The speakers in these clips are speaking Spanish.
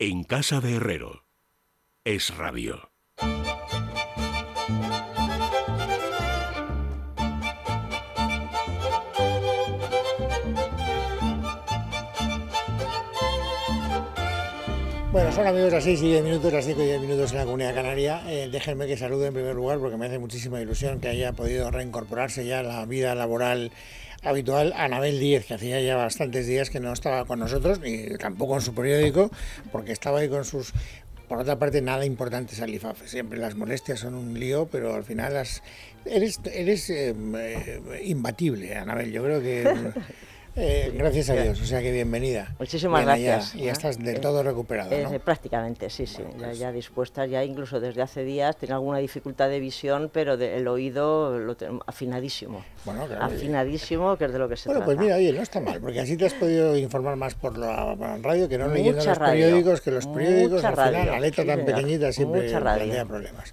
En casa de Herrero. Es radio. Bueno, son amigos las 6 y 10 minutos, las 5 y 10 minutos en la Comunidad Canaria. Eh, déjenme que salude en primer lugar porque me hace muchísima ilusión que haya podido reincorporarse ya a la vida laboral habitual Anabel Díez, que hacía ya bastantes días que no estaba con nosotros, ni tampoco en su periódico, porque estaba ahí con sus... Por otra parte, nada importante IFAF. Siempre las molestias son un lío, pero al final las... eres, eres eh, eh, imbatible, Anabel. Yo creo que... Eh, gracias a Dios, o sea que bienvenida. Muchísimas gracias. Y ya estás del todo recuperado, ¿no? prácticamente, sí, sí, ya, pues ya dispuesta, ya incluso desde hace días tengo alguna dificultad de visión, pero el oído lo tengo afinadísimo. Bueno, claro. Afinadísimo, que es de lo que se bueno, trata. pues mira, oye, no está mal, porque así te has podido informar más por la, radio que no leyendo los periódicos, que los periódicos Mucha al final, radio, la letra sí, tan señor. pequeñita siempre Mucha plantea problemas.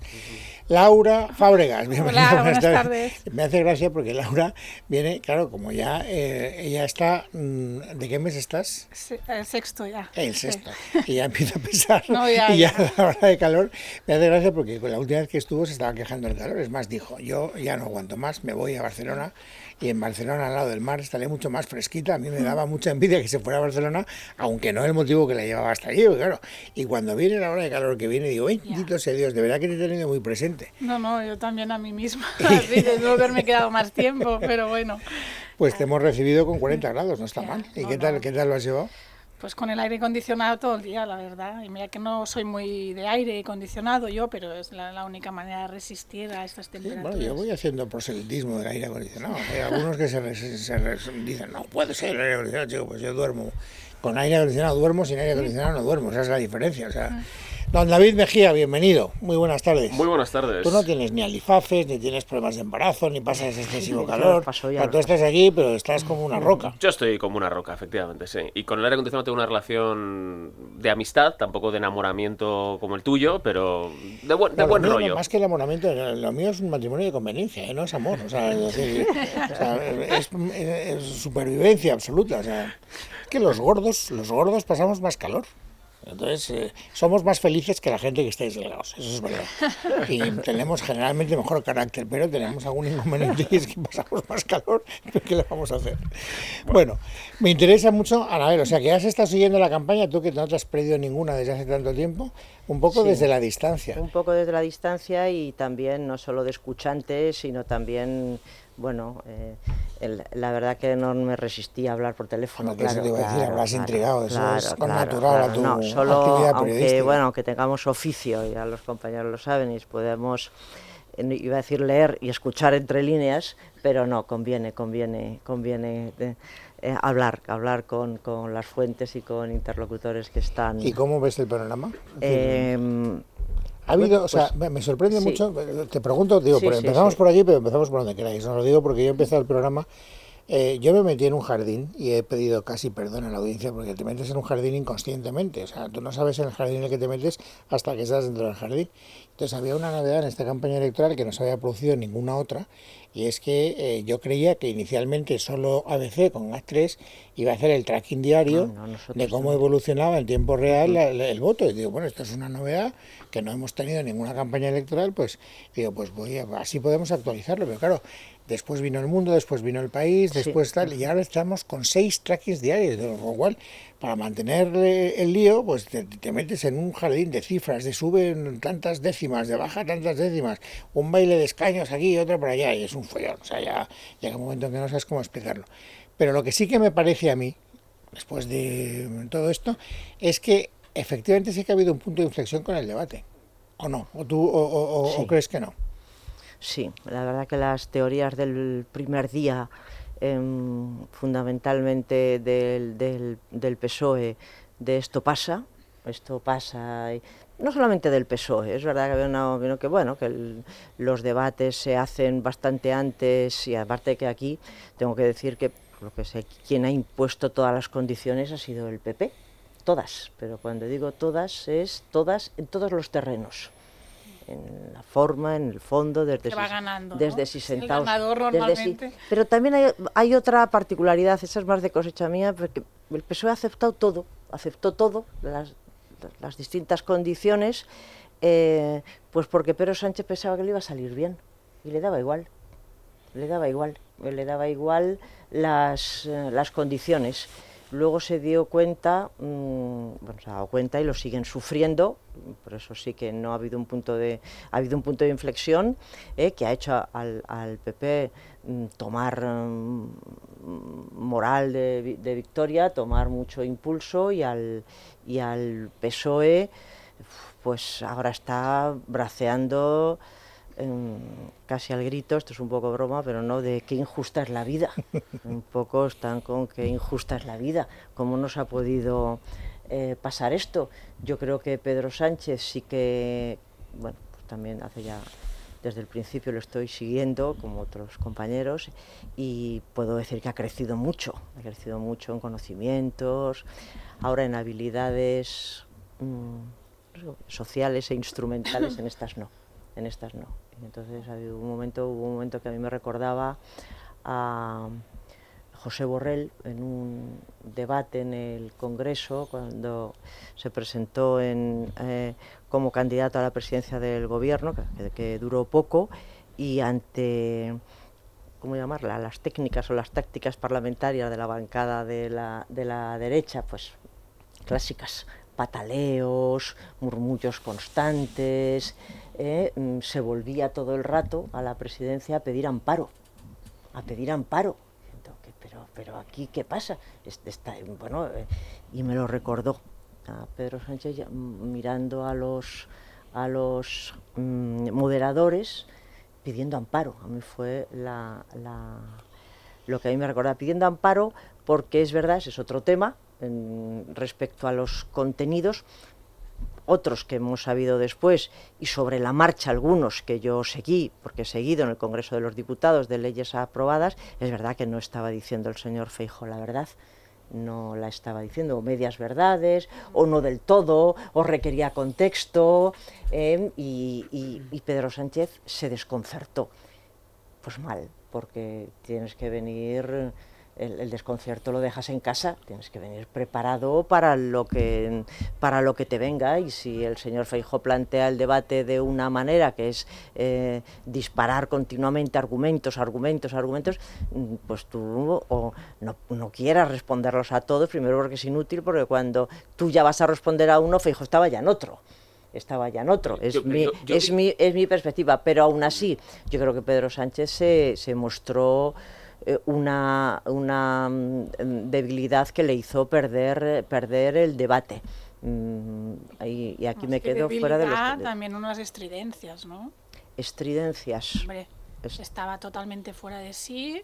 Laura Fábregas, bienvenida. Hola, buenas tardes. Me hace gracia porque Laura viene, claro, como ya eh, ella está, mm, ¿de qué mes estás? El sexto ya. El Sí. sexto. Y ya empieza a pesar. No, ya, y ya, la hora de calor me hace gracia porque la última vez que estuvo se estaba quejando del calor. Es más, dijo, yo ya no aguanto más, me voy a Barcelona. Y en Barcelona, al lado del mar, estaré mucho más fresquita. A mí me daba mucha envidia que se fuera a Barcelona, aunque no el motivo que la llevaba hasta allí, claro. Y cuando viene la hora de calor que viene, digo, bendito sea Dios, de verdad que te he tenido muy presente. No, no, yo también a mí misma. Así de no haberme quedado más tiempo, pero bueno. Pues te hemos recibido con 40 grados, no está mal. ¿Y no, qué tal, no. qué tal lo has llevado? Pues con el aire acondicionado todo el día, la verdad. Y mira que no soy muy de aire acondicionado yo, pero es la, la única manera de resistir a estas Sí, temperaturas. bueno, yo voy haciendo proselitismo del aire acondicionado. Hay algunos que se, se res- dicen, no puede ser el aire acondicionado, chico, pues yo duermo. Con aire acondicionado duermo, sin aire acondicionado no duermo, esa es la diferencia. O sea, don David Mejía, bienvenido, muy buenas tardes. Muy buenas tardes. Tú no tienes ni alifafes, ni tienes problemas de embarazo, ni pasas excesivo calor. paso ya, tú estás aquí, pero estás como una roca. Yo estoy como una roca, efectivamente, sí. Y con el aire acondicionado tengo una relación de amistad, tampoco de enamoramiento como el tuyo, pero de buen, de No, buen mío, rollo. Más que el enamoramiento, lo mío es un matrimonio de conveniencia, ¿eh? no es amor. O sea, es, decir, o sea, es- es supervivencia absoluta. O sea, es que los gordos, los gordos pasamos más calor. Entonces, eh, somos más felices que la gente que está delgados, eso es verdad. Y tenemos generalmente mejor carácter, pero tenemos algún inconveniente y es que pasamos más calor. ¿Qué le vamos a hacer? Bueno, me interesa mucho, Anabel, o sea, que has estado siguiendo la campaña, tú que no te has perdido ninguna desde hace tanto tiempo, un poco Sí. desde la distancia. Un poco desde la distancia y también no solo de escuchante, sino también, bueno, eh, el- la verdad que no me resistí a hablar por teléfono. Bueno, claro, te iba a decir, claro, habrás claro, intrigado, eso claro, es con claro, natural a claro. tu No, solo, actividad aunque, bueno, que tengamos oficio, ya los compañeros lo saben, y podemos, eh, iba a decir leer y escuchar entre líneas, pero no, conviene, conviene, conviene eh, eh, hablar, hablar con, con las fuentes y con interlocutores que están... ¿Y cómo ves el panorama? Ha habido, o pues, sea, me, me sorprende sí. mucho, eh, te pregunto, digo, Sí, sí, empezamos sí. por aquí, pero empezamos por donde queráis, os lo digo porque yo he empezado el programa, eh, yo me metí en un jardín y he pedido casi perdón a la audiencia porque te metes en un jardín inconscientemente, o sea, tú no sabes en el jardín en el que te metes hasta que estás dentro del jardín. Entonces había una novedad en esta campaña electoral que no se había producido ninguna otra, y es que eh, yo creía que inicialmente solo ABC con GAT3 iba a hacer el tracking diario No, no, de cómo evolucionaba en tiempo real la- la- el voto. Y digo, bueno, esto es una novedad que no hemos tenido en ninguna campaña electoral, pues digo, pues voy a, así podemos actualizarlo. Pero claro, después vino el mundo, después vino el país, Sí. después tal, y ahora estamos con seis trackings diarios, de lo cual, para mantener el lío, pues te, te metes en un jardín de cifras, de sube tantas décimas, de baja tantas décimas, un baile de escaños aquí y otro por allá, y es un follón. O sea, ya llega un momento en que no sabes cómo explicarlo. Pero lo que sí que me parece a mí, después de todo esto, es que efectivamente sí que ha habido un punto de inflexión con el debate. ¿O no? ¿O tú o, o- o- o Sí. crees que no? Sí, la verdad que las teorías del primer día, em, fundamentalmente del, del, PSOE, de esto pasa, esto pasa. y- no solamente del PSOE, es verdad que había una que bueno, que los debates se hacen bastante antes y aparte que aquí tengo que decir que lo que sé, quien ha impuesto todas las condiciones ha sido el PP, todas, pero cuando digo todas es todas en todos los terrenos. En la forma, en el fondo, desde Que va si- ganando, ¿no? desde si el desde si- pero también hay, hay otra particularidad, esa es más de cosecha mía, porque el PSOE ha aceptado todo, aceptó todo, las, las distintas condiciones, eh, pues porque Pedro Sánchez pensaba que le iba a salir bien y le daba igual, le daba igual, le daba igual las, eh, las condiciones. Luego se dio cuenta, mm, bueno, se ha dado cuenta y lo siguen sufriendo, por eso sí que no ha habido un punto de, ha habido un punto de inflexión eh, que ha hecho al, PP mm, tomar mm, moral de, de victoria, tomar mucho impulso y al, y al PSOE pues ahora está braceando casi al grito, esto es un poco broma, pero no de qué injusta es la vida. un poco están con qué injusta es la vida, cómo nos ha podido eh, pasar esto. Yo creo que Pedro Sánchez sí que, bueno, pues también hace ya, desde el principio lo estoy siguiendo, como otros compañeros, y puedo decir que ha crecido mucho, ha crecido mucho en conocimientos, ahora en habilidades mm, sociales e instrumentales, en estas no, en estas no. Entonces ha habido un momento, hubo un momento que a mí me recordaba a José Borrell en un debate en el Congreso cuando se presentó en, eh, como candidato a la presidencia del gobierno, que, que duró poco, y ante ¿cómo llamarla? las técnicas o las tácticas parlamentarias de la bancada de la, de la derecha, pues clásicas, pataleos, murmullos constantes, eh, mm, se volvía todo el rato a la presidencia a pedir amparo, a pedir amparo. Pero, pero aquí, ¿qué pasa? Bueno, eh, y me lo recordó a Pedro Sánchez mm, mirando a los, a los mm, moderadores pidiendo amparo. A mí fue lo que a mí me recordaba, pidiendo amparo porque es verdad, ese es otro tema respecto a los contenidos, otros que hemos sabido después y sobre la marcha algunos que yo seguí, porque he seguido en el Congreso de los Diputados de leyes aprobadas, es verdad que no estaba diciendo el señor Feijo la verdad, no la estaba diciendo, o medias verdades, o no del todo, o requería contexto, eh, y, Pedro Sánchez se desconcertó. Pues mal, porque tienes que venir, el, el desconcierto lo dejas en casa, tienes que venir preparado para lo que para lo que te venga y si el señor Feijóo plantea el debate de una manera que es eh, disparar continuamente argumentos, argumentos, argumentos, mm, pues tú o no, no quieras responderlos a todos, primero porque es inútil, porque cuando tú ya vas a responder a uno, Feijóo estaba ya en otro estaba ya en otro. Es, Yo- mi, yo- yo- es, mi, es mi perspectiva, pero aún así, yo creo que Pedro Sánchez se, se mostró una, una mm, debilidad que le hizo perder, eh, perder el debate. Mm, y, y aquí Más me que quedo fuera de los También unas estridencias, ¿no? estridencias. Hombre, Es- estaba totalmente fuera de sí,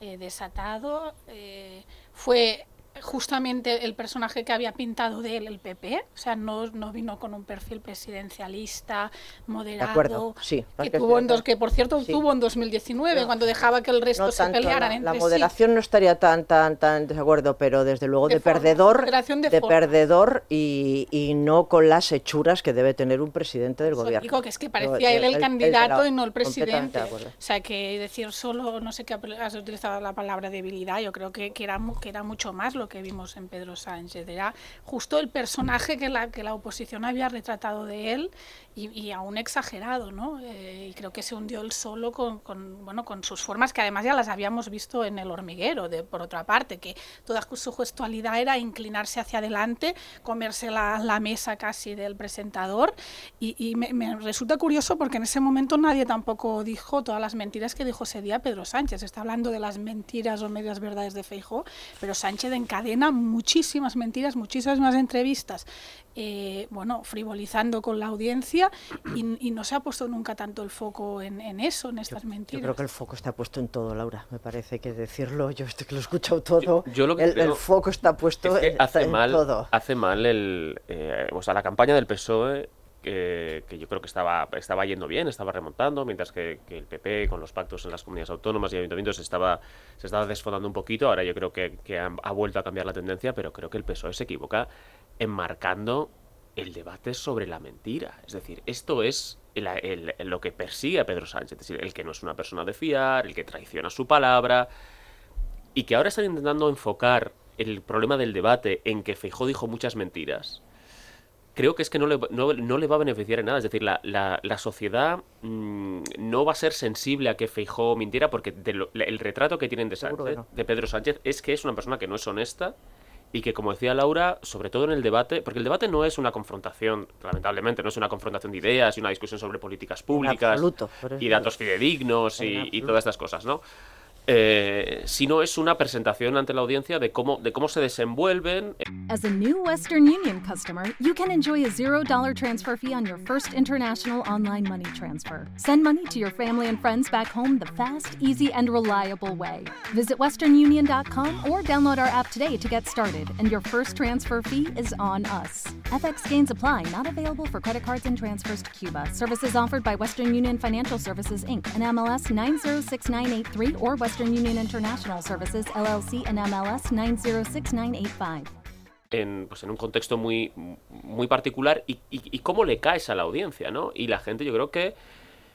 eh, desatado. eh, fue justamente el personaje que había pintado de él el PP, o sea, no, no vino con un perfil presidencialista, moderado, acuerdo, sí, que, tuvo en dos, que por cierto sí. tuvo en 2019, No, cuando dejaba que el resto No se tanto pelearan la, entre la sí. moderación no estaría tan tan tan desacuerdo, pero desde luego De de, forma, perdedor, de de, perdedor y, y no con las hechuras que debe tener un presidente del Eso gobierno. digo que es que parecía él el, candidato y no el presidente. de. O sea, que decir solo, no sé qué has utilizado la palabra debilidad, yo creo que, que era, mu- que era mucho más lo que vimos en Pedro Sánchez. Era justo el personaje que la, que la oposición había retratado de él y, y aún exagerado, ¿no? Eh, y creo que se hundió él solo con, con, bueno, con sus formas, que además ya las habíamos visto en el hormiguero, de, por otra parte, que toda su gestualidad era inclinarse hacia adelante, comerse la, la mesa casi del presentador. Y, y me, me resulta curioso porque en ese momento nadie tampoco dijo todas las mentiras que dijo ese día Pedro Sánchez. Está hablando de las mentiras o medias verdades de Feijóo, pero Sánchez en encadena muchísimas mentiras, muchísimas más entrevistas, eh, bueno, frivolizando con la audiencia y, no se ha puesto nunca tanto el foco en, eso, en estas mentiras. Yo creo que el foco está puesto en todo, Laura, me parece que decirlo, yo estoy que lo he escuchado todo, el, foco está puesto en, hace mal, todo. Hace mal el, eh, o sea, la campaña del PSOE que, yo creo que estaba, estaba yendo bien, estaba remontando, mientras que, el PP con los pactos en las comunidades autónomas y ayuntamientos estaba, se estaba desfondando un poquito. Ahora yo creo que, ha, vuelto a cambiar la tendencia, pero creo que el PSOE se equivoca enmarcando el debate sobre la mentira. Es decir, esto es lo que persigue a Pedro Sánchez, es decir, el que no es una persona de fiar, el que traiciona su palabra, y que ahora están intentando enfocar el problema del debate en que Feijó dijo muchas mentiras creo que es que no le, no, le va a beneficiar en nada. Es decir, la, la, sociedad mm, no va a ser sensible a que Feijó mintiera porque el retrato que tienen de, de Pedro Sánchez es que es una persona que no es honesta y que, como decía Laura, sobre todo en el debate, porque el debate no es una confrontación, lamentablemente, no es una confrontación de ideas y una discusión sobre políticas públicas y datos fidedignos y, y todas estas cosas, ¿no? Eh, sino es una presentación ante la audiencia de cómo, de cómo se desenvuelven. As a new Western Union customer, you can enjoy a $0 transfer fee on your first international online money transfer. Send money to your family and friends back home the fast, easy, and reliable way. Visit westernunion.com or download our app today to get started, and your first transfer fee is on us. FX gains apply, not available for credit cards and transfers to Cuba. Services offered by Western Union Financial Services, Inc., and MLS 906983 or Western Western Union International Services LLC and MLS 906985. En, pues en un contexto muy, muy particular y, y, y, cómo le caes a la audiencia, ¿no? Y la gente yo creo que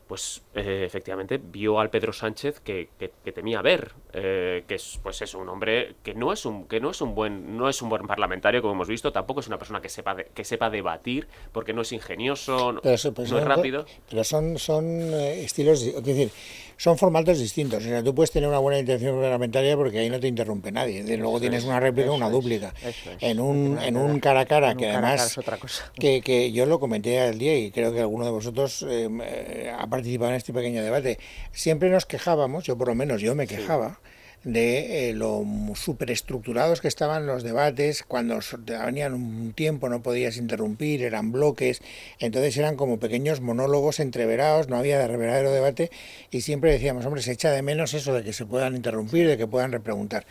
pues eh, efectivamente vio al Pedro Sánchez que, que, temía ver, eh, que es pues es un hombre que no es un que no es un buen no es un buen parlamentario como hemos visto, tampoco es una persona que sepa que sepa debatir porque no es ingenioso, no, es rápido. Pero son son eh, estilos, es decir, son formatos distintos. O sea, tú puedes tener una buena intención parlamentaria porque ahí no te interrumpe nadie. luego tienes una réplica, una dúplica. en un en un cara a cara que además otra cosa. Que, que yo lo comenté al día y creo que alguno de vosotros ha participado en este pequeño debate, siempre nos quejábamos, yo por lo menos yo me quejaba, de eh, lo superestructurados que estaban los debates, cuando venían un tiempo no podías interrumpir, eran bloques, entonces eran como pequeños monólogos entreverados, no había verdadero debate y siempre decíamos, hombre, se echa de menos eso de que se puedan interrumpir, de que puedan repreguntar.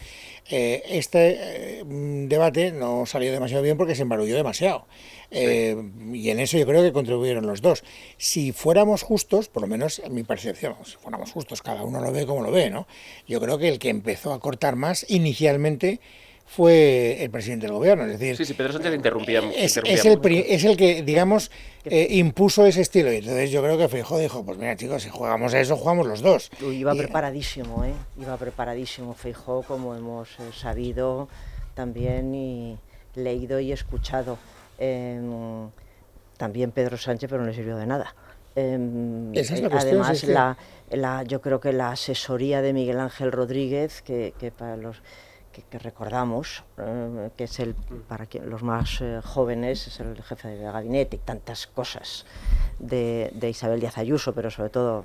Eh, este eh, debate no salió demasiado bien porque se embarulló demasiado. Eh, y en eso yo creo que contribuyeron los dos. Si fuéramos justos, por lo menos en mi percepción, si fuéramos justos, cada uno lo ve como lo ve, ¿no? Yo creo que el que empezó a cortar más inicialmente fue el presidente del gobierno. Es decir, sí, sí, Pedro Sánchez interrumpía. Es, es, el, es el que, digamos, eh, impuso ese estilo. Y entonces yo creo que Feijóo dijo, pues mira chicos, si jugamos a eso, jugamos los dos. Iba preparadísimo, ¿eh? Iba preparadísimo Feijóo, como hemos eh, sabido también y leído y escuchado. Em, también Pedro Sánchez, pero no le sirvió de nada. Em, es la además, la, la, yo creo que la asesoría de Miguel Ángel Rodríguez, que, que para los que, recordamos, eh, que es el, para los más eh, jóvenes, es el jefe de gabinete y tantas cosas de, Isabel Díaz Ayuso, pero sobre todo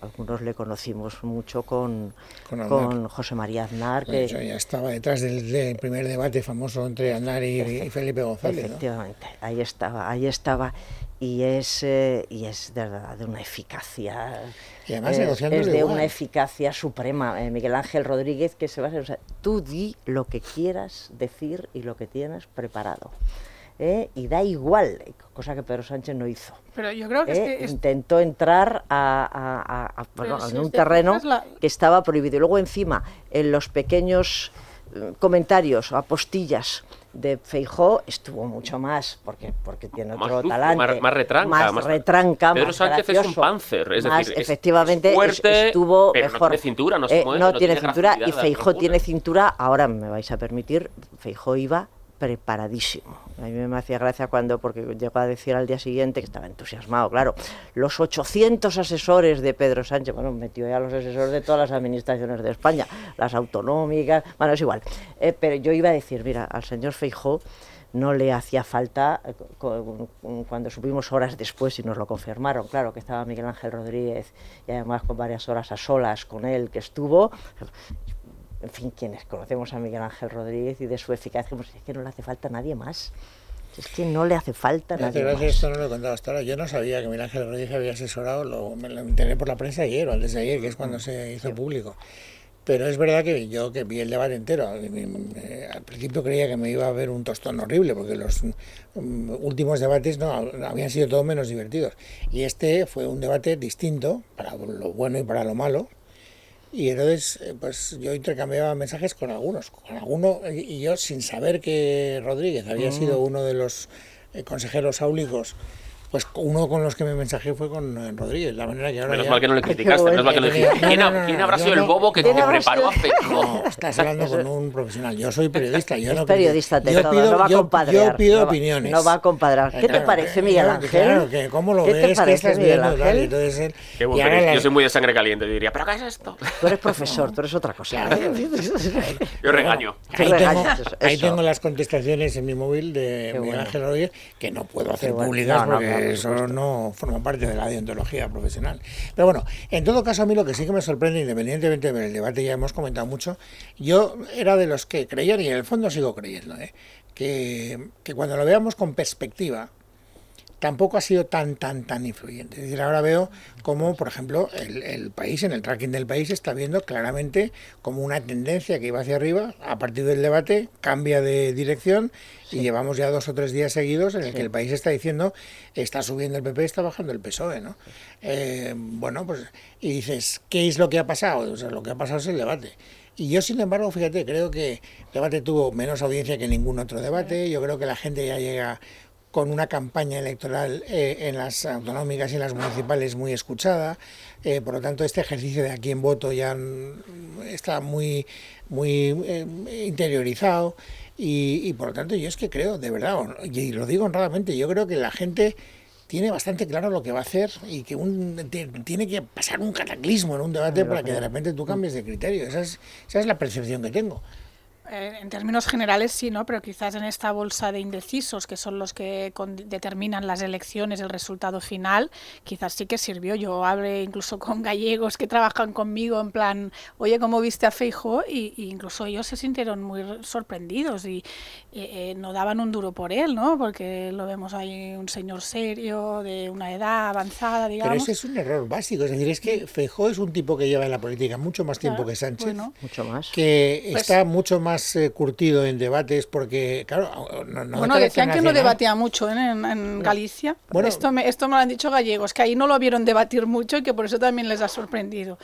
algunos le conocimos mucho con, con, José María Aznar. que ya estaba detrás del, primer debate famoso entre Aznar y, Felipe González. Efectivamente, ahí estaba, ahí estaba y es, eh, y es de verdad de una eficacia. Y además es de una eficacia suprema. Eh, Miguel Ángel Rodríguez, que se va a o sea, tú di lo que quieras decir y lo que tienes preparado. ¿eh? y da igual, cosa que Pedro Sánchez no hizo. Pero yo creo que, intentó entrar a, en un terreno que estaba prohibido. Y luego encima, en los pequeños comentarios o apostillas de Feijó estuvo mucho más porque porque tiene otro talante más, retranca más, retranca Pedro Sánchez es un panzer es decir efectivamente es fuerte, estuvo pero mejor no tiene cintura no, se eh, no, tiene, cintura y Feijó tiene cintura ahora me vais a permitir Feijó iba preparadísimo. A mí me hacía gracia cuando, porque llegó a decir al día siguiente que estaba entusiasmado, claro, los 800 asesores de Pedro Sánchez, bueno, metió ya los asesores de todas las administraciones de España, las autonómicas, bueno, es igual. Eh, pero yo iba a decir, mira, al señor Feijó no le hacía falta, eh, cuando supimos horas después y nos lo confirmaron, claro, que estaba Miguel Ángel Rodríguez y además con varias horas a solas con él que estuvo, en fin, quienes conocemos a Miguel Ángel Rodríguez y de su eficacia, pues es que no le hace falta a nadie más. Es que no le hace falta a Me hace nadie gracia, más. esto no lo he contado hasta ahora. Yo no sabía que Miguel Ángel Rodríguez había asesorado, lo, me lo enteré por la prensa ayer o antes de ayer, que es cuando se hizo público. Pero es verdad que yo que vi el debate entero, eh, al principio creía que me iba a ver un tostón horrible, porque los mm, últimos debates no habían sido todo menos divertidos. Y este fue un debate distinto, para lo bueno y para lo malo. Y entonces, eh, pues yo intercambiaba mensajes con algunos, con alguno, y yo sin saber que Rodríguez había sido uno de los eh, consejeros áulicos, pues uno con los que me mensajé fue con eh, Rodríguez, la manera que ahora Menos ya- mal que no le criticaste, menos mal que no le dijiste. no, ¿Quién, ha- no, no, quién no, habrá sido el bobo que ¿Quién te preparó a? No, estás hablando con un profesional. Yo soy periodista. Yo Es no periodista yo todo, pido, no va a yo- compadrear. Yo pido no va- opiniones. No va a compadrear. ¿Qué te parece, que- Miguel Ángel? Claro, que cómo lo ¿Qué ves, te parece, Miguel Ángel? Qué la- Yo soy muy de sangre caliente. Diría, ¿pero qué es esto? Tú eres profesor, tú eres otra cosa. Yo regaño. Ahí, tengo, las contestaciones en mi móvil de Miguel. Ángel Rodríguez que no puedo hacer públicas porque eso supuesto. no forma parte de la deontología profesional. Pero bueno, en todo caso a mí lo que sí que me sorprende, independientemente del debate ya hemos comentado mucho, yo era de los que creían, y en el fondo sigo creyendo, ¿eh? que, que cuando lo veamos con perspectiva, tampoco ha sido tan, tan, tan influyente. Es decir, ahora veo como, por ejemplo, el, el país, en el tracking del país, está viendo claramente como una tendencia que iba hacia arriba, a partir del debate cambia de dirección y llevamos ya dos o tres días seguidos en el que el país está diciendo está subiendo el PP, está bajando el PSOE, ¿no? Eh, bueno, pues, y dices, ¿qué es lo que ha pasado? O sea, lo que ha pasado es el debate. Y yo, sin embargo, fíjate, creo que el debate tuvo menos audiencia que ningún otro debate. Yo creo que la gente ya llega con una campaña electoral eh, en las autonómicas y en las municipales muy escuchada. Eh, por lo tanto, este ejercicio de a quién voto ya mm, está muy, muy eh, interiorizado. Y, y, por lo tanto, yo es que creo, de verdad, y lo digo honradamente, yo creo que la gente tiene bastante claro lo que va a hacer y que un, te- tiene que pasar un cataclismo en un debate para que de repente tú cambies de criterio. Esa es, esa es la percepción que tengo. Eh, en términos generales sí, ¿no? Pero quizás en esta bolsa de indecisos, que son los que con- determinan las elecciones, el resultado final, quizás sí que sirvió. Yo hablé incluso con gallegos que trabajan conmigo en plan, oye, ¿cómo viste a Feijo? Y, y incluso ellos se sintieron muy re- sorprendidos y eh, eh, no daban un duro por él, ¿no? Porque lo vemos ahí un señor serio, de una edad avanzada, digamos. Pero ese es un error básico. Es decir, es que Feijóo es un tipo que lleva en la política mucho más tiempo Claro, que Sánchez. bueno. Mucho más. que Pues- está mucho más eh, curtido en debates porque, claro, no, Bueno, decían que no debatía mucho ¿eh? en, en Galicia. Bueno. esto, me, esto me lo han dicho gallegos, que ahí no lo vieron debatir mucho y que por eso también les ha sorprendido.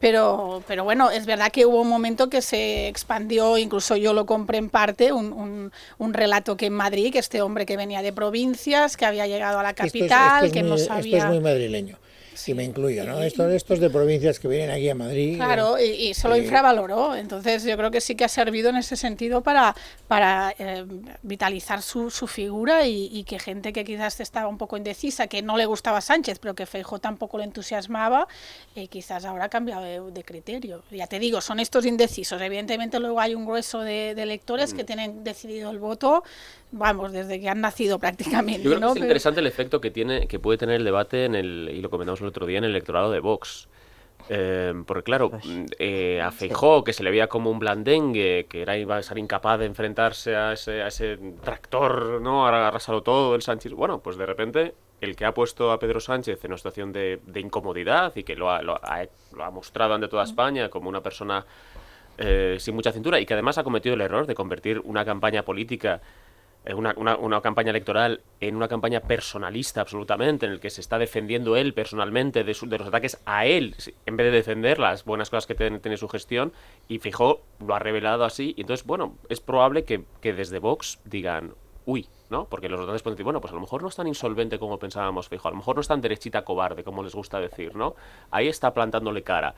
Pero, pero bueno, es verdad que hubo un momento que se expandió, incluso yo lo compré en parte, un, un, un relato que en Madrid, que este hombre que venía de provincias, que había llegado a la Esto es- capital, esto es que muy, no esto sabía... es muy madrileño, si me incluyo, ¿no? Esto, estos de provincias que vienen aquí a Madrid. Claro, eh, y, y se lo eh, infravaloró. Entonces yo creo que sí que ha servido en ese sentido para, para eh, vitalizar su, su figura y, y que gente que quizás estaba un poco indecisa, que no le gustaba Sánchez, pero que Feijóo tampoco le entusiasmaba, eh, quizás ahora ha cambiado de, de criterio. Ya te digo, son estos indecisos. Evidentemente luego hay un grueso de, de electores Mm. que tienen decidido el voto, vamos, desde que han nacido prácticamente. Yo creo ¿no? que es Pero- interesante el efecto que tiene, que puede tener el debate en el, y lo comentamos el otro día, en el electorado de Vox. Eh, porque claro, Pues, mm, eh, a Feijó, que se le veía como un blandengue, que era iba a ser incapaz de enfrentarse a ese, a ese tractor, ¿no? A arrasarlo todo, el Sánchez. Bueno, pues de repente, el que ha puesto a Pedro Sánchez en una situación de, de incomodidad y que lo ha, lo ha- lo ha mostrado ante toda España como una persona eh, sin mucha cintura y que además ha cometido el error de convertir una campaña política, una, una- campaña electoral, en una campaña personalista absolutamente, en el que se está defendiendo él personalmente de, su- de los ataques a él, en vez de defender las buenas cosas que tiene, su gestión, y Fijó lo ha revelado así, y entonces, bueno, es probable que, que desde Vox digan, uy, ¿no? Porque los votantes pueden decir, bueno, pues a lo mejor no es tan insolvente como pensábamos, Feijóo, a lo mejor no es tan derechita cobarde como les gusta decir, ¿no? Ahí está plantándole cara.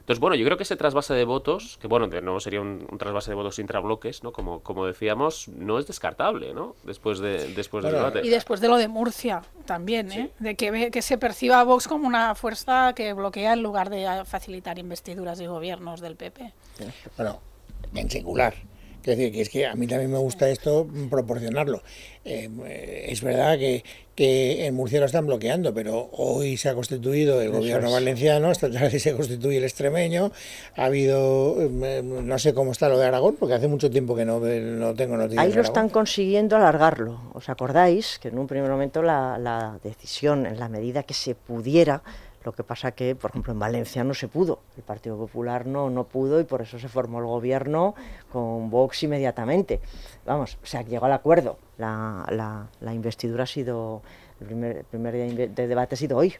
Entonces, bueno, yo creo que ese trasvase de votos, que bueno, de nuevo sería un, un trasvase de votos intrabloques, ¿no? Como, como decíamos, no es descartable, ¿no? Después, de, después del debate. Y después de lo de Murcia también, ¿eh? de que, ve- que se perciba a Vox como una fuerza que bloquea en lugar de facilitar investiduras y gobiernos del PP. Bueno, en singular. Es decir, que es que a mí también me gusta esto mm, proporcionarlo. Eh, es verdad que, que en Murcia lo están bloqueando, pero hoy se ha constituido el gobierno valenciano, esta tarde se constituye el extremeño, ha habido, eh, no sé cómo está lo de Aragón, porque hace mucho tiempo que no, no tengo noticias. Ahí lo están consiguiendo alargarlo. ¿Os acordáis que en un primer momento la, la decisión, en la medida que se pudiera, lo que pasa que, por ejemplo, en Valencia no se pudo, el Partido Popular no, no pudo y por eso se formó el gobierno con Vox inmediatamente. Vamos, o sea, llegó al acuerdo. La, la, investidura ha sido, el primer, primer día de debate ha sido hoy,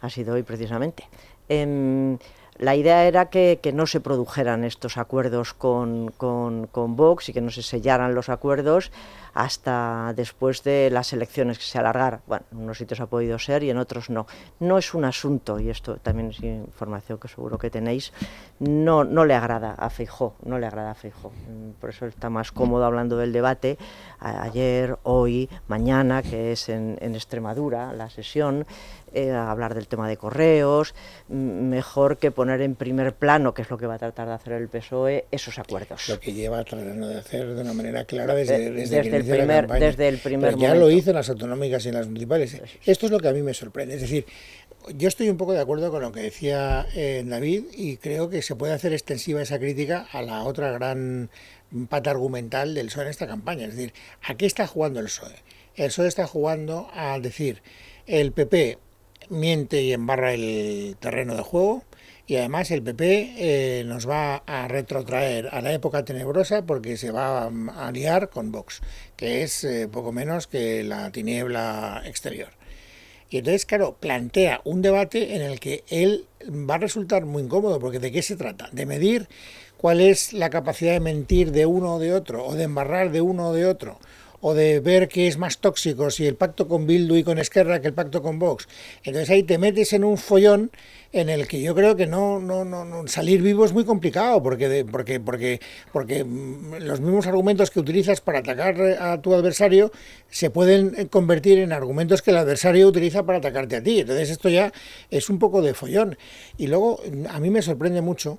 ha sido hoy precisamente. Eh, la idea era que, que, no se produjeran estos acuerdos con, con, con Vox y que no se sellaran los acuerdos hasta después de las elecciones que se alargar. Bueno, en unos sitios ha podido ser y en otros no. No es un asunto, y esto también es información que seguro que tenéis, no, no le agrada a Feijó, no le agrada a Feijó. Por eso está más cómodo hablando del debate ayer, hoy, mañana, que es en, en Extremadura la sesión, eh, hablar del tema de correos, mejor que poner en primer plano, que es lo que va a tratar de hacer el PSOE, esos acuerdos. Lo que lleva tratando de hacer de una manera clara desde, desde, desde el primer, de desde el primer Pero ya lo hizo en las autonómicas y en las municipales. Esto es lo que a mí me sorprende. Es decir, yo estoy un poco de acuerdo con lo que decía eh, David y creo que se puede hacer extensiva esa crítica a la otra gran pata argumental del PSOE en esta campaña. Es decir, ¿a qué está jugando el PSOE? El PSOE está jugando a decir, el PP miente y embarra el terreno de juego y además el PP eh, nos va a retrotraer a la época tenebrosa porque se va a aliar con Vox, que es eh, poco menos que la tiniebla exterior. Y entonces, claro, plantea un debate en el que él va a resultar muy incómodo, porque ¿de qué se trata? De medir cuál es la capacidad de mentir de uno o de otro, o de embarrar de uno o de otro, o de ver qué es más tóxico, si el pacto con Bildu y con Esquerra que el pacto con Vox. Entonces ahí te metes en un follón en el que yo creo que no, no, no, salir vivo es muy complicado, porque, porque, porque, porque los mismos argumentos que utilizas para atacar a tu adversario se pueden convertir en argumentos que el adversario utiliza para atacarte a ti. Entonces esto ya es un poco de follón. Y luego a mí me sorprende mucho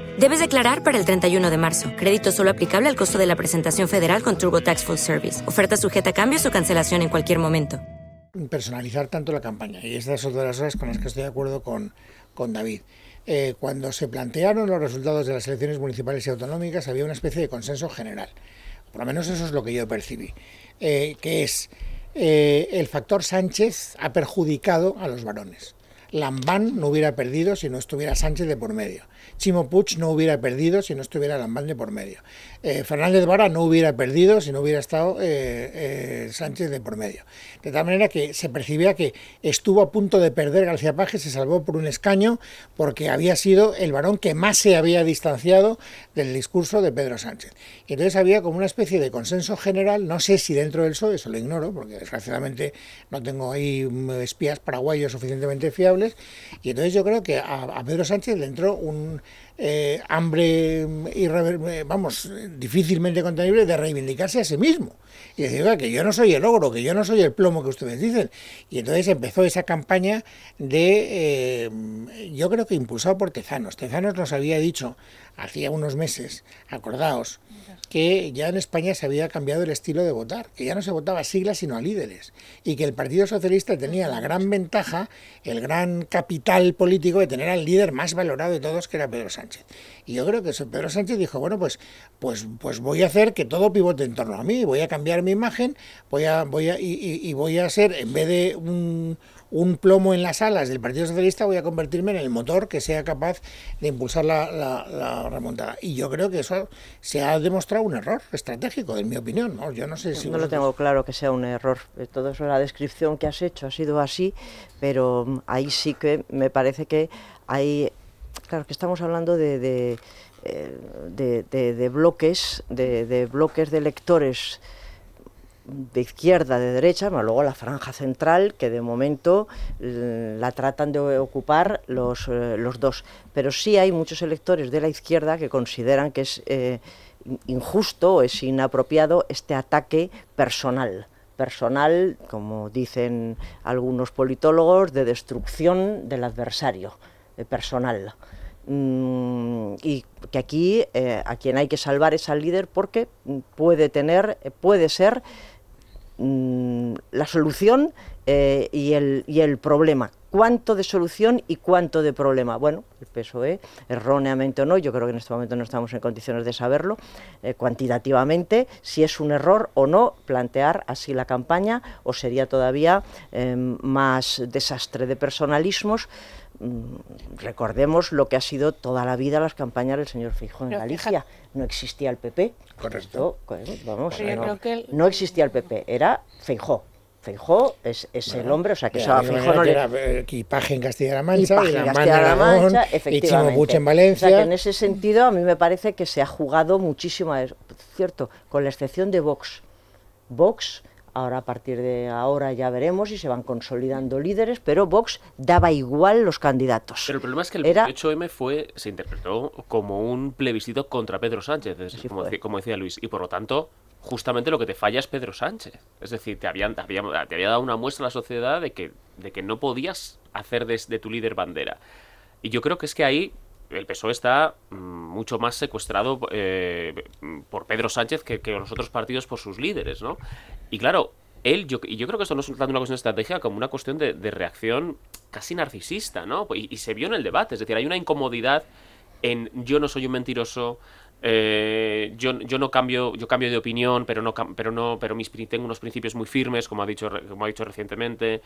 Debes declarar para el 31 de marzo. Crédito solo aplicable al costo de la presentación federal con TurboTax Full Service. Oferta sujeta a cambios o cancelación en cualquier momento. Personalizar tanto la campaña. Y estas son de las cosas con las que estoy de acuerdo con, con David. Eh, cuando se plantearon los resultados de las elecciones municipales y autonómicas había una especie de consenso general. Por lo menos eso es lo que yo percibí. Eh, que es eh, el factor Sánchez ha perjudicado a los varones. Lambán no hubiera perdido si no estuviera Sánchez de por medio. Chimo Puig no hubiera perdido si no estuviera Lambán por medio. Eh, Fernández Vara no hubiera perdido si no hubiera estado eh, eh, Sánchez de por medio. De tal manera que se percibía que estuvo a punto de perder García Paje, se salvó por un escaño porque había sido el varón que más se había distanciado del discurso de Pedro Sánchez. Y entonces había como una especie de consenso general, no sé si dentro del PSOE, eso lo ignoro, porque desgraciadamente no tengo ahí espías paraguayos suficientemente fiables, y entonces yo creo que a, a Pedro Sánchez le entró un eh, hambre eh, vamos, difícilmente contenible de reivindicarse a sí mismo. Y decir, que yo no soy el ogro, que yo no soy el plomo que ustedes dicen. Y entonces empezó esa campaña de, eh, yo creo que impulsado por Tezanos. Tezanos nos había dicho hacía unos meses, acordaos, que ya en España se había cambiado el estilo de votar, que ya no se votaba a siglas sino a líderes, y que el Partido Socialista tenía la gran ventaja, el gran capital político de tener al líder más valorado de todos, que era Pedro Sánchez. Y yo creo que Pedro Sánchez dijo, bueno, pues, pues, pues voy a hacer que todo pivote en torno a mí, voy a cambiar mi imagen, voy a, voy a, y voy a ser, en vez de un un plomo en las alas del Partido Socialista, voy a convertirme en el motor que sea capaz de impulsar la, remontada. Y yo creo que eso se ha demostrado un error estratégico, en mi opinión. No, yo no sé si no lo tengo claro que sea un error. Todo eso, la descripción que has hecho ha sido así, pero mm, ahí sí que me parece que hay. Claro, que estamos hablando de, de, eh, de bloques, de, bloques de lectores de izquierda, de derecha, luego la franja central, que de momento mm, la tratan de ocupar los, eh, los dos. Pero sí hay muchos electores de la izquierda que consideran que es eh, injusto, es inapropiado este ataque personal personal, como dicen algunos politólogos, de destrucción del adversario, personal. Mm, y que aquí a quien hay que salvar es al líder porque puede tener, puede ser Mm, la solución eh, y, el, y el problema. ¿Cuánto de solución y cuánto de problema? Bueno, el PSOE, erróneamente o no, yo creo que en este momento no estamos en condiciones de saberlo eh, cuantitativamente, si es un error o no plantear así la campaña o sería todavía eh, más desastre de personalismos. Mm, recordemos lo que ha sido toda la vida las campañas del señor Feijóo en Galicia. No existía el PP. Correcto. vamos, no, existía el PP, era Feijó. Feijó es, el hombre, o sea que eso a Feijó no le... equipaje en Castilla-La Mancha, y la Castilla-La Mancha, efectivamente. en Valencia. O sea que en ese sentido a mí me parece que se ha jugado muchísimo, cierto, con la excepción de Vox. Vox Ahora a partir de ahora ya veremos si se van consolidando líderes, pero Vox daba igual los candidatos. Pero el problema es que el 28M fue, se interpretó como un plebiscito contra Pedro Sánchez, como, decía, Luis, y por lo tanto justamente lo que te falla es Pedro Sánchez. Es decir, te, habían, te, había, dado una muestra a la sociedad de que, de que no podías hacer de, de tu líder bandera. Y yo creo que es que ahí el PSOE está mm, mucho más secuestrado eh, por Pedro Sánchez que, los otros partidos por sus líderes, ¿no? Y claro, él, yo, yo creo que esto no es tanto una cuestión de estrategia como una cuestión de, reacción casi narcisista, ¿no? Y, y, se vio en el debate, es decir, hay una incomodidad en yo no soy un mentiroso, eh, yo, yo no cambio, yo cambio de opinión, pero no, pero no, pero mis, tengo unos principios muy firmes, como ha dicho, como ha dicho recientemente.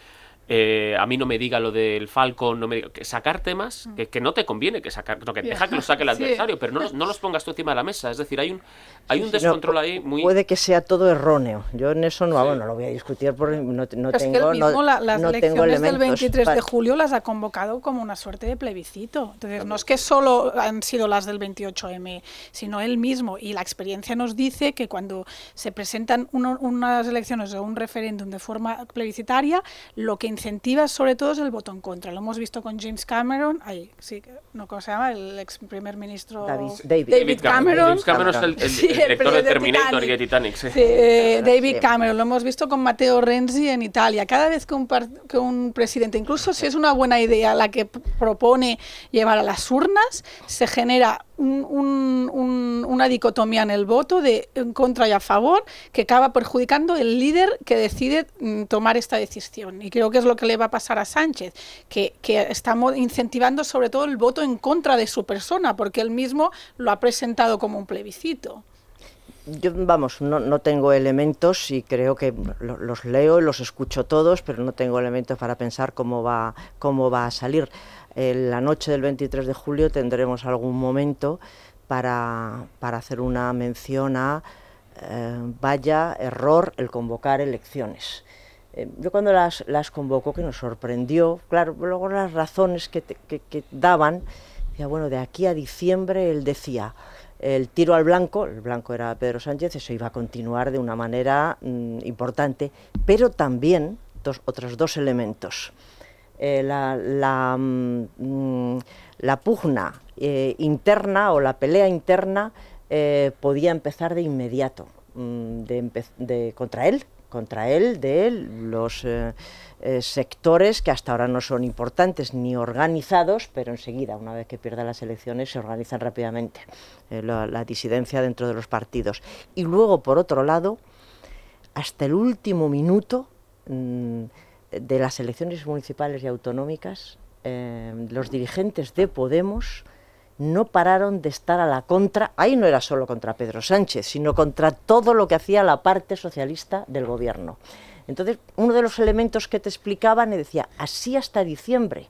Eh, a mí no me diga lo del Falcon, no me diga, que sacar temas mm. que, no te conviene que sacar, que deja que lo saque el adversario, pero no, no, los pongas tú encima de la mesa. Es decir, hay un, hay un descontrol ahí muy. Puede que sea todo erróneo. Yo en eso no, bueno, lo voy a discutir porque no, no tengo. mismo las elecciones del 23 de julio las ha convocado como una suerte de plebiscito. Entonces, no es que solo han sido las del 28M, sino él mismo. Y la experiencia nos dice que cuando se presentan unas elecciones o un referéndum de forma plebiscitaria, lo que incentiva sobre todo es el voto en contra. Lo hemos visto con James Cameron, ahí, sí, no, ¿cómo se llama? El ex primer ministro David, Cameron. James Cameron es el, director de Terminator y de Titanic. Eh, David Cameron, lo hemos visto con Matteo Renzi en Italia. Cada vez que un, que un presidente, incluso si es una buena idea la que propone llevar a las urnas, se genera una dicotomía en el voto de en contra y a favor que acaba perjudicando el líder que decide mm, tomar esta decisión. Y creo que es lo que le va a pasar a Sánchez, que, que estamos incentivando sobre todo el voto en contra de su persona, porque él mismo lo ha presentado como un plebiscito. Yo, vamos, no, no, tengo elementos y creo que los leo los escucho todos, pero no tengo elementos para pensar cómo va, cómo va a salir. En la noche del 23 de julio tendremos algún momento para, para hacer una mención a eh, vaya error el convocar elecciones. Eh, yo cuando las, las convocó, que nos sorprendió, claro, luego las razones que, que, daban, decía, bueno, de aquí a diciembre él decía, el tiro al blanco, el blanco era Pedro Sánchez, eso iba a continuar de una manera mm, importante, pero también dos, otros dos elementos. Eh, la, la, mm, la, pugna eh, interna o la pelea interna podía empezar de inmediato mm, de, contra él, contra él de los eh, eh, sectores que hasta ahora no son importantes ni organizados, pero enseguida, una vez que pierda las elecciones, se organizan rápidamente eh, la, disidencia dentro de los partidos. Y luego, por otro lado, hasta el último minuto mm, de las elecciones municipales y autonómicas, eh, los dirigentes de Podemos no pararon de estar a la contra, ahí no era solo contra Pedro Sánchez, sino contra todo lo que hacía la parte socialista del gobierno. Entonces, uno de los elementos que te explicaban y decía, así hasta diciembre,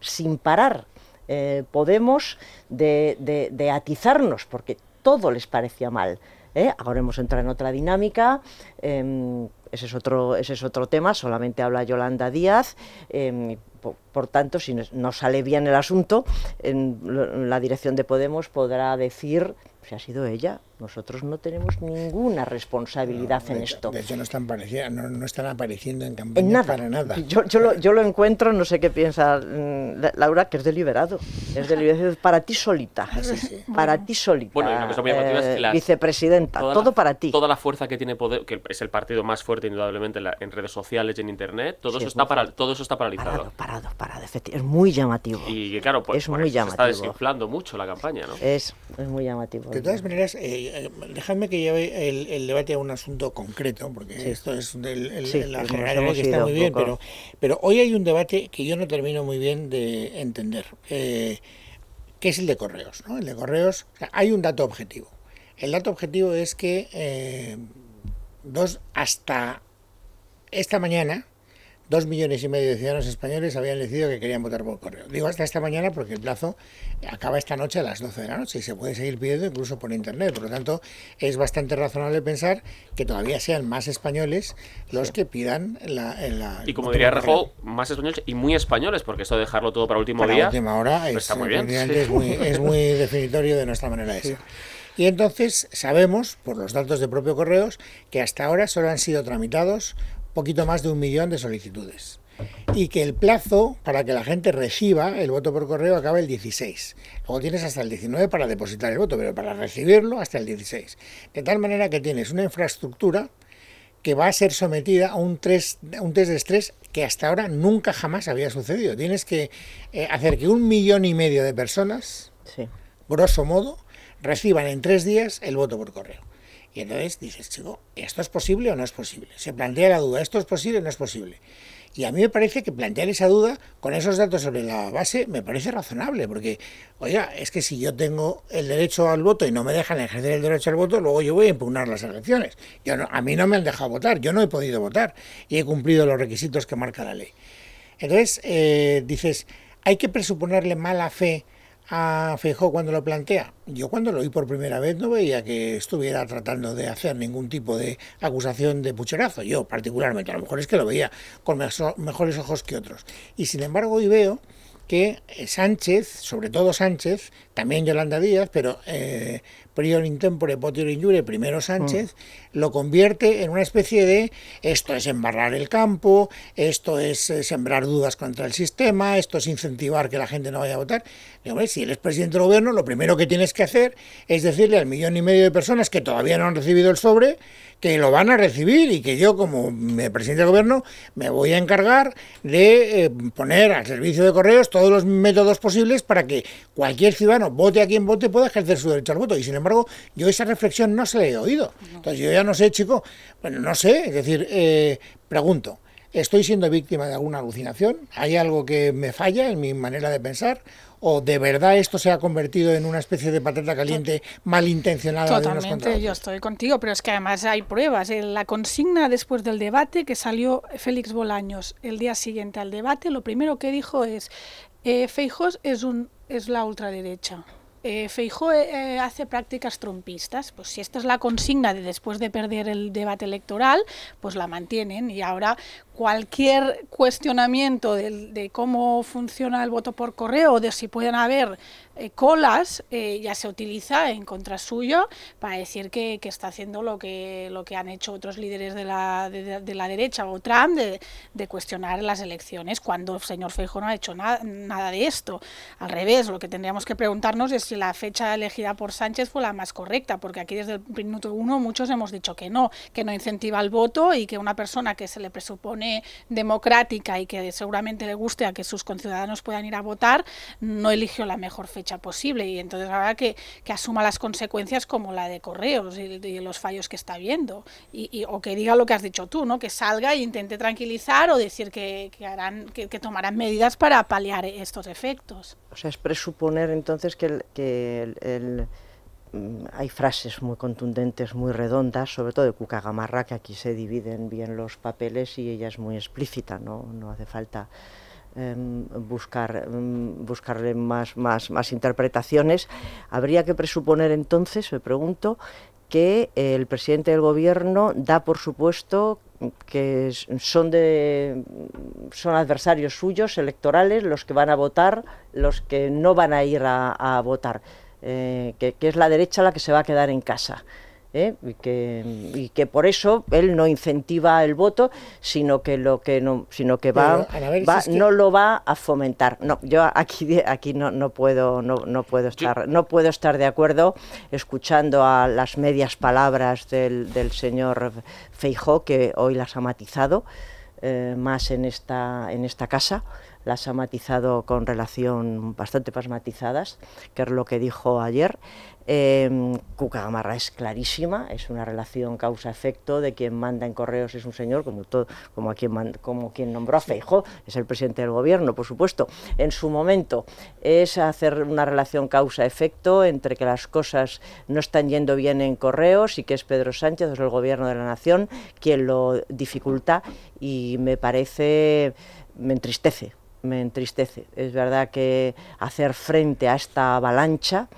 sin parar, eh, Podemos de, atizarnos, porque todo les parecía mal. ¿eh? Ahora hemos entrado en otra dinámica, em, ese, es otro, ese es otro tema, solamente habla Yolanda Díaz. Em, por, tanto, si no, sale bien el asunto, en la dirección de Podemos podrá decir si ha sido ella nosotros no tenemos ninguna responsabilidad en esto. De hecho, no están, no, están apareciendo en campaña para nada. Yo, yo, lo, encuentro, no sé qué piensa mm, Laura, que es deliberado. Es deliberado para ti solita. Para ti solita. Bueno, y lo que es eh, vicepresidenta. Todo para ti. Toda la fuerza que tiene Poder, que es el partido más fuerte, indudablemente, en, redes sociales y en Internet, todo, eso, está para, todo eso está paralizado. Parado, parado, parado. Es muy llamativo. Y claro, pues, es muy llamativo. está desinflando mucho la campaña, ¿no? Es, es muy llamativo. De todas maneras, eh, eh, dejadme que lleve el, debate a un asunto concreto, porque esto es la general que está muy bien, pero, pero hoy hay un debate que yo no termino muy bien de entender, eh, que es el de correos. ¿no? El de correos, hay un dato objetivo. El dato objetivo es que eh, dos hasta esta mañana dos millones y medio de ciudadanos españoles habían decidido que querían votar por correo. Digo hasta esta mañana porque el plazo acaba esta noche a las 12 de la noche y se puede seguir pidiendo incluso por internet. Por lo tanto, es bastante razonable pensar que todavía sean más españoles los que pidan la. y como diría Rajoy, más españoles y muy españoles, porque esto de dejarlo todo para último día. última hora pues está muy bien. Es, muy, es muy definitorio de nuestra manera de ser. Y entonces sabemos, por los datos de propio Correos, que hasta ahora solo han sido tramitados poquito más de un millón de solicitudes. Y que el plazo para que la gente reciba el voto por correo acaba el 16. Luego tienes hasta el 19 para depositar el voto, pero para recibirlo hasta el 16. De tal manera que tienes una infraestructura que va a ser sometida a un, test, un test de estrés que hasta ahora nunca jamás había sucedido. Tienes que eh, hacer que un millón y medio de personas, grosso modo, reciban en tres días el voto por correo. Y entonces dices, chico, ¿esto es posible o no es posible? Se plantea la duda, ¿esto es posible o no es posible? Y a mí me parece que plantear esa duda con esos datos sobre la base me parece razonable, porque, oiga, es que si yo tengo el derecho al voto y no me dejan ejercer el derecho al voto, luego yo voy a impugnar las elecciones. Yo a mí no me han dejado votar, yo no he podido votar y he cumplido los requisitos que marca la ley. Entonces, eh, dices, hay que presuponerle mala fe a Feijó cuando lo plantea. Yo cuando lo oí por primera vez no veía que estuviera tratando de hacer ningún tipo de acusación de pucherazo. Yo particularmente, a lo mejor es que lo veía con mejores ojos que otros. Y sin embargo hoy veo que Sánchez, sobre todo Sánchez, también Yolanda Díaz, pero eh, prior intempore potior injure, primero Sánchez, mm. lo convierte en una especie de esto es embarrar el campo, esto es eh, sembrar dudas contra el sistema, esto es incentivar que la gente no vaya a votar. Y, hombre, si eres presidente del gobierno, lo primero que tienes que hacer es decirle al millón y medio de personas que todavía no han recibido el sobre que lo van a recibir y que yo como presidente del gobierno me voy a encargar de eh, poner al servicio de correos todos los métodos posibles para que cualquier ciudadano, vote a quien vote, pueda ejercer su derecho al voto. Y sin embargo, yo esa reflexión no se la he oído. Entonces yo ya no sé, chico, bueno, no sé, es decir, eh, pregunto. ¿Estoy siendo víctima de alguna alucinación? ¿Hay algo que me falla en mi manera de pensar? ¿O de verdad esto se ha convertido en una especie de patata caliente malintencionada? Totalmente, yo estoy contigo, pero es que además hay pruebas. La consigna después del debate que salió Félix Bolaños el día siguiente al debate, lo primero que dijo es, eh, Feijós es, un, es la ultraderecha eh, Feijó eh, hace prácticas trompistas. Pues si esta es la consigna de después de perder el debate electoral, pues la mantienen y ahora cualquier cuestionamiento de, cómo funciona el voto por correo o de si pueden haber eh, colas eh, ya se utiliza en contra suyo para decir que, está haciendo lo que, lo que han hecho otros líderes de la, de, la derecha o Trump de, cuestionar las elecciones cuando el señor Feijóo no ha hecho nada, nada de esto. Al revés, lo que tendríamos que preguntarnos es si la fecha elegida por Sánchez fue la más correcta, porque aquí desde el minuto uno muchos hemos dicho que no, que no incentiva el voto y que una persona que se le presupone democrática y que seguramente le guste a que sus conciudadanos puedan ir a votar, no eligió la mejor fecha posible y entonces ahora que, que asuma las consecuencias como la de Correos y, los fallos que está viendo y, o que diga lo que has dicho tú, ¿no? que salga e intente tranquilizar o decir que, harán, que, tomarán medidas para paliar estos efectos. O sea, es presuponer entonces que el hay frases muy contundentes, muy redondas, sobre todo de Cuca Gamarra, que aquí se dividen bien los papeles y ella es muy explícita, no, no hace falta em, buscar, em, buscarle más, más, más interpretaciones. Habría que presuponer entonces, me pregunto, que el presidente del gobierno da por supuesto que son de son adversarios suyos electorales los que van a votar, los que no van a ir a votar. Eh, que, es la derecha la que se va a quedar en casa. ¿eh? Y, que, por eso él no incentiva el voto, sino que lo que no, sino que va, no lo va a fomentar. No, yo aquí aquí no, no puedo no, no puedo estar no puedo estar de acuerdo escuchando a las medias palabras del, del señor Feijó que hoy las ha matizado eh, más en esta en esta casa las ha matizado con relación bastante más matizadas, que es lo que dijo ayer. Eh, Cuca Gamarra es clarísima, es una relación causa-efecto de quien manda en correos es un señor, como, todo, como, a quien, como quien nombró a Feijo, es el presidente del gobierno, por supuesto. En su momento es hacer una relación causa-efecto entre que las cosas no están yendo bien en correos y que es Pedro Sánchez, es el gobierno de la nación, quien lo dificulta y me parece, me entristece me entristece. Es verdad que hacer frente a esta avalancha,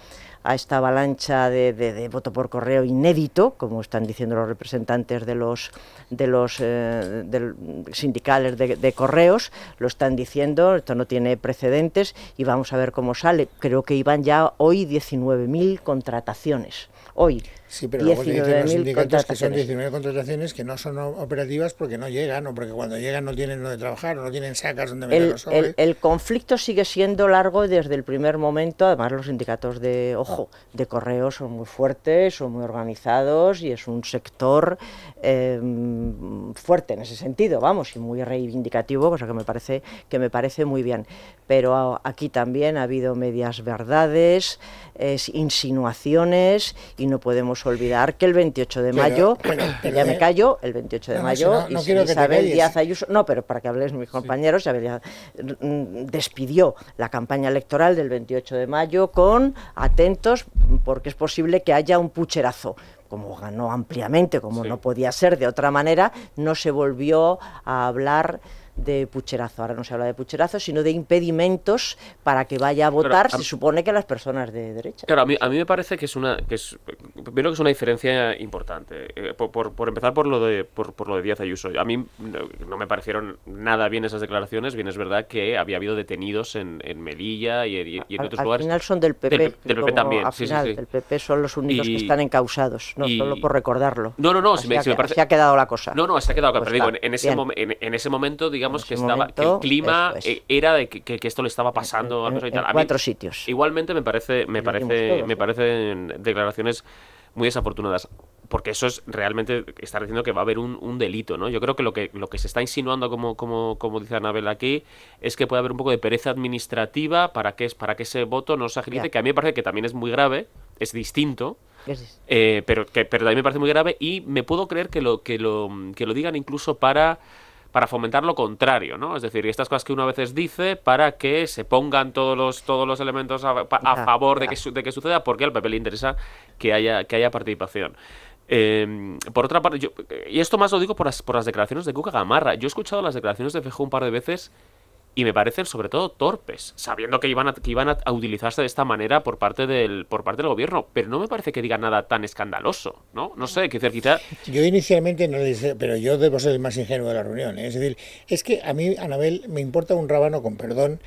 a esta avalancha de, voto por correo inédito, como están diciendo los representantes de los, de los eh, sindicales de, correos, lo están diciendo, esto no tiene precedentes y vamos a ver cómo sale. Creo que iban ya hoy 19.000 contrataciones. Hoy, Sí, pero luego dicen los sindicatos que son 19 contrataciones que no son operativas porque no llegan o porque cuando llegan no tienen donde trabajar o no tienen sacas donde meter el, los sobres. El, conflicto sigue siendo largo desde el primer momento. Además, los sindicatos de, ojo, de correo son muy fuertes, son muy organizados y es un sector em, fuerte en ese sentido, vamos, y muy reivindicativo, cosa que me parece, que me parece muy bien. Pero aquí también ha habido medias verdades, insinuaciones y no podemos olvidar que el 28 de mayo, ya me callo, el 28 de mayo, Isabel Díaz Ayuso, no, pero para que hables mis compañeros, Isabel mm, despidió la campaña electoral del 28 de mayo con porque es posible que haya un pucherazo como ganó ampliamente, como no podía ser de otra manera, no se volvió a hablar de pucherazo. Ahora no se habla de pucherazo, sino de impedimentos para que vaya a votar, se supone que las personas de derecha. Claro, a mí, a mí me parece que es una que es primero que es una diferencia importante. Eh, por, por, empezar por lo de por, por, lo de Díaz Ayuso. A mí no, me parecieron nada bien esas declaraciones. Bien es verdad que había habido detenidos en, en Melilla y, en otros lugares. Al final son del PP. Del, PP también. Al final, del PP son los únicos que están encausados, no solo por recordarlo. No, no, no. si me, parece... ha quedado la cosa. No, no, se ha quedado. Pues pero digo, en, ese en, ese momento, digamos que estaba el clima e, era de que, esto le estaba pasando a, cuatro sitios. Igualmente me parece me parece me parecen declaraciones muy desafortunadas porque eso es realmente estar diciendo que va a haber un, delito, ¿no? Yo creo que lo que lo que se está insinuando, como, como, como dice Anabel aquí, es que puede haber un poco de pereza administrativa para que, para que ese voto no se agilice, que a mí me parece que también es muy grave, es distinto, eh, pero que pero también me parece muy grave y me puedo creer que lo que lo que lo digan incluso para para fomentar lo contrario, ¿no? Es decir, estas cosas que uno a veces dice para que se pongan todos los, todos los elementos a, favor De, que, de que suceda, porque al PP le interesa que haya, que haya participación. Em, por otra parte, yo, y esto más lo digo por las, por las declaraciones de Cuca Gamarra. Yo he escuchado las declaraciones de Feijó un par de veces y me parecen sobre todo torpes, sabiendo que iban a, que iban a, utilizarse de esta manera por parte del por parte del gobierno, pero no me parece que digan nada tan escandaloso, ¿no? No sé, que quizá... Yo inicialmente no le dije, pero yo debo ser el más ingenuo de la reunión, ¿eh? es decir, es que a mí, Anabel, me importa un rábano, con perdón,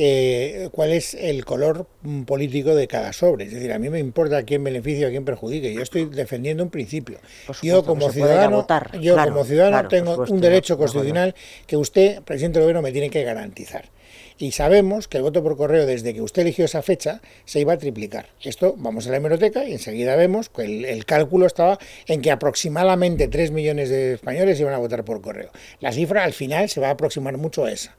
eh, cuál es el color mm, político de cada sobre. Es decir, a mí me importa quién beneficia o a quién perjudique. Yo estoy defendiendo un principio. yo como ciudadano, yo como ciudadano tengo un derecho constitucional que usted, presidente del gobierno, me tiene que garantizar. y sabemos que el voto por correo desde que usted eligió esa fecha se iba a triplicar. Esto vamos a la hemeroteca y enseguida vemos que el, el cálculo estaba en que aproximadamente 3 millones de españoles iban a votar por correo. La cifra al final se va a aproximar mucho a esa.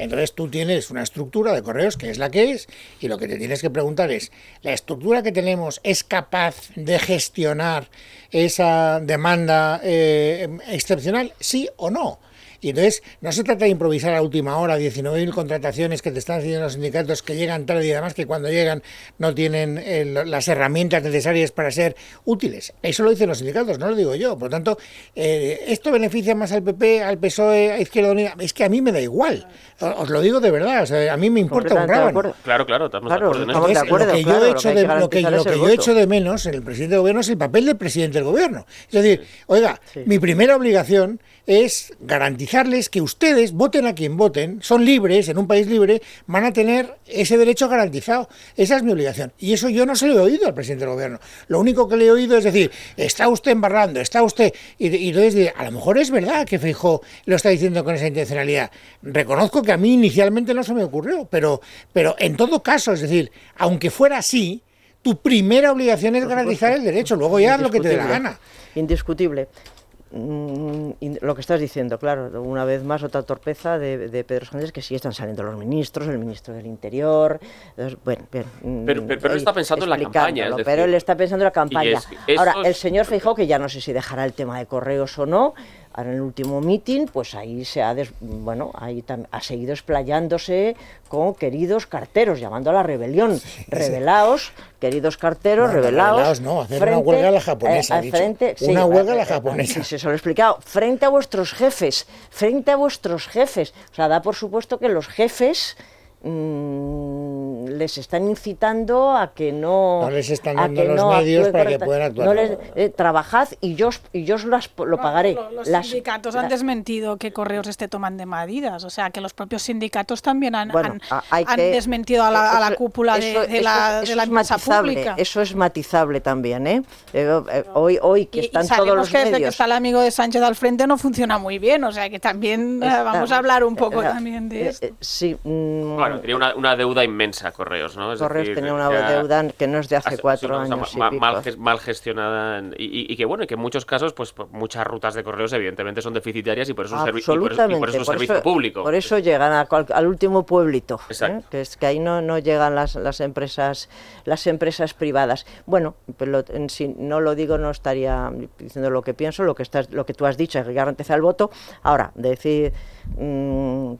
Entonces tú tienes una estructura de correos que es la que es y lo que te tienes que preguntar es, ¿la estructura que tenemos es capaz de gestionar esa demanda eh, excepcional? ¿Sí o no? Y entonces no se trata de improvisar a última hora 19.000 contrataciones que te están haciendo los sindicatos que llegan tarde y además que cuando llegan no tienen eh, las herramientas necesarias para ser útiles. Eso lo dicen los sindicatos, no lo digo yo. Por lo tanto, eh, ¿esto beneficia más al PP, al PSOE, a Izquierda Unida? Es que a mí me da igual. Os lo digo de verdad. O sea, a mí me importa un rábano. Claro, claro, estamos Claro, de acuerdo en estamos eso. de acuerdo. lo que yo claro, hay de, lo que, lo que yo de menos en el presidente del gobierno es el papel del presidente del gobierno. Es decir, oiga, Sí. mi primera obligación es garantizarles que ustedes, voten a quien voten, son libres, en un país libre, van a tener ese derecho garantizado. Esa es mi obligación. Y eso yo no se lo he oído al presidente del gobierno. Lo único que le he oído es decir, está usted embarrando, está usted... Y, y entonces, diré, a lo mejor es verdad que Feijó lo está diciendo con esa intencionalidad. Reconozco que a mí inicialmente no se me ocurrió, pero, pero en todo caso, es decir, aunque fuera así, tu primera obligación es garantizar el derecho, luego ya lo que te dé la gana. Indiscutible. Mm, lo que estás diciendo, claro, una vez más otra torpeza de, de Pedro Sánchez que sí están saliendo los ministros, el ministro del Interior, bueno, bien, mm, Pero- pero- pero él está pensando en la campaña, es explicándolo, decir, pero él está pensando en la campaña. es- Ahora, el señor Feijóo, que ya no sé si dejará el tema de correos o no, ahora en el último meeting, pues ahí se ha, des- bueno, ahí ha seguido explayándose con queridos carteros, llamando a la rebelión, revelaos, queridos carteros, No, revelaos. no, hacer una huelga a la japonesa, eh, dicho. frente- Una huelga a la eh, eh, japonesa. sí, se lo he explicado, frente a vuestros jefes, frente a vuestros jefes. O sea, da por supuesto que los jefes mm, les están incitando a que no... No les están a dando que los no medios actúe para que puedan actuar. no les- eh, trabajad y yo os, y yo os las- lo pagaré. Lo- Los Las- sindicatos han desmentido que Correos esté tomando medidas, o sea que los propios sindicatos también han, Bueno, han- a- hay han que- desmentido a la, a la eso- cúpula de, eso- de eso la, de eso la es empresa matizable, pública. Eso es matizable también, ¿eh? Eh, eh, hoy, hoy que Y- y están todos los que desde que está el amigo de Sánchez al frente no funciona muy bien, o sea que también eh, vamos a hablar un poco eh, también de eh, esto. eh, sí, mm, Bueno, tenía una, una deuda inmensa Correos, ¿no? Es Correos decir, tenía una deuda que no es de ha hace cuatro años y pico. mal, ges- mal gestionada en- y, que bueno y que en muchos casos pues muchas rutas de correos evidentemente son deficitarias y por eso es un, por eso- por eso es por servicio eso- público Por eso llegan a cual- al último pueblito, ¿eh? Exacto. que es que ahí no, no llegan las, las empresas las empresas privadas. Bueno, pero si no lo digo no estaría diciendo lo que pienso, lo que estás, lo que tú has dicho, hay que garantizar el voto. Ahora, decir mm,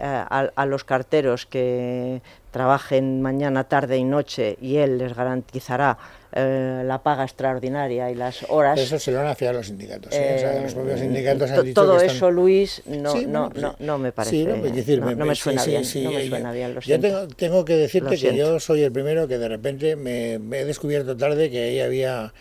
a, a los carteros que trabajen mañana, tarde y noche y él les garantizará eh, la paga extraordinaria y las horas. Eso se lo han afiado los sindicatos. ¿eh? O sea, los propios Eh, sindicatos han to- dicho todo que están- eso, Luis, no, Sí, no, pues no, no me parece. Sí, no, pues, decir, me pues, suena sí, bien. sí, no me yo- suena bien, lo Yo tengo, tengo que decirte Lo que siento. yo soy el primero que de repente me, me he descubierto tarde que ahí había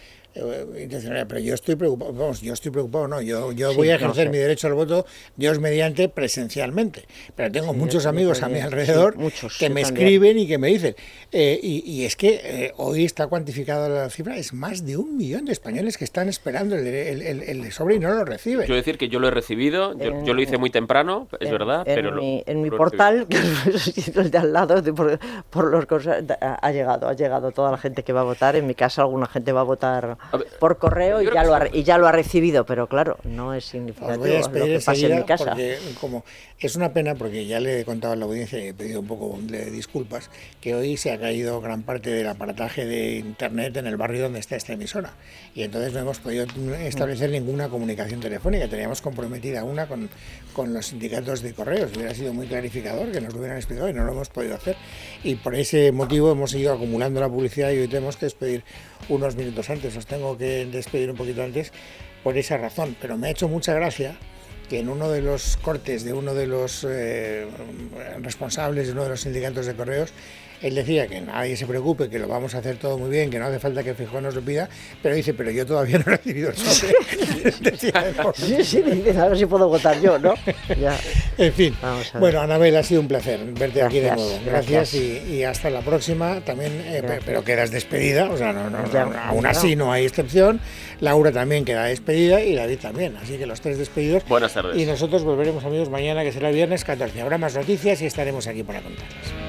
pero yo estoy preocupado, vamos, yo estoy preocupado, no, yo, yo Sí, voy a no ejercer sé. mi derecho al voto, Dios mediante, presencialmente, pero tengo Sí, muchos amigos a mi sí, alrededor muchos, que me también. escriben y que me dicen, eh, y, y es que eh, hoy está cuantificada la cifra, es más de un millón de españoles que están esperando el, el, el- el sobre y no lo reciben. Quiero decir que yo lo he recibido, yo, En- yo lo hice muy temprano, es en, verdad, en pero... lo- mi, en mi lo portal, que es el de al lado, de por, por los cosas, ha llegado, ha llegado toda la gente que va a votar. En mi casa, alguna gente va a votar ver, por correo y ya, lo ha, y ya lo ha recibido, pero claro, no es significativo voy a lo que pasa en mi casa. porque como es una pena porque ya le he contado a la audiencia y he pedido un poco de disculpas que hoy se ha caído gran parte del aparataje de internet en el barrio donde está esta emisora y entonces no hemos podido establecer ninguna comunicación telefónica. Teníamos comprometida una con, con los sindicatos de correos. Hubiera sido muy clarificador que nos lo hubieran explicado y no lo hemos podido hacer. Y por ese motivo hemos ido acumulando la publicidad y hoy tenemos que despedir unos minutos antes. Os tengo que despedir un poquito antes por esa razón. Pero me ha hecho mucha gracia que en uno de los cortes de uno de los eh, responsables de uno de los sindicatos de correos él decía que nadie se preocupe, que lo vamos a hacer todo muy bien, que no hace falta que Fijón nos lo pida, pero dice, pero yo todavía no he recibido el sobre. Sí, sí, dices, a ver si puedo votar yo, ¿no? Ya. En fin, Vamos a ver. bueno, Anabel, ha sido un placer verte aquí de nuevo. Gracias, gracias. Y, y hasta la próxima. También, eh, pero quedas despedida, o sea, no, no, Ya, no, aún ya. así no hay excepción. Laura también queda despedida y David también. Así que los tres despedidos. Buenas tardes. Y nosotros volveremos, amigos, mañana, que será viernes 14. Habrá más noticias y estaremos aquí para contarlas.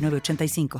906985.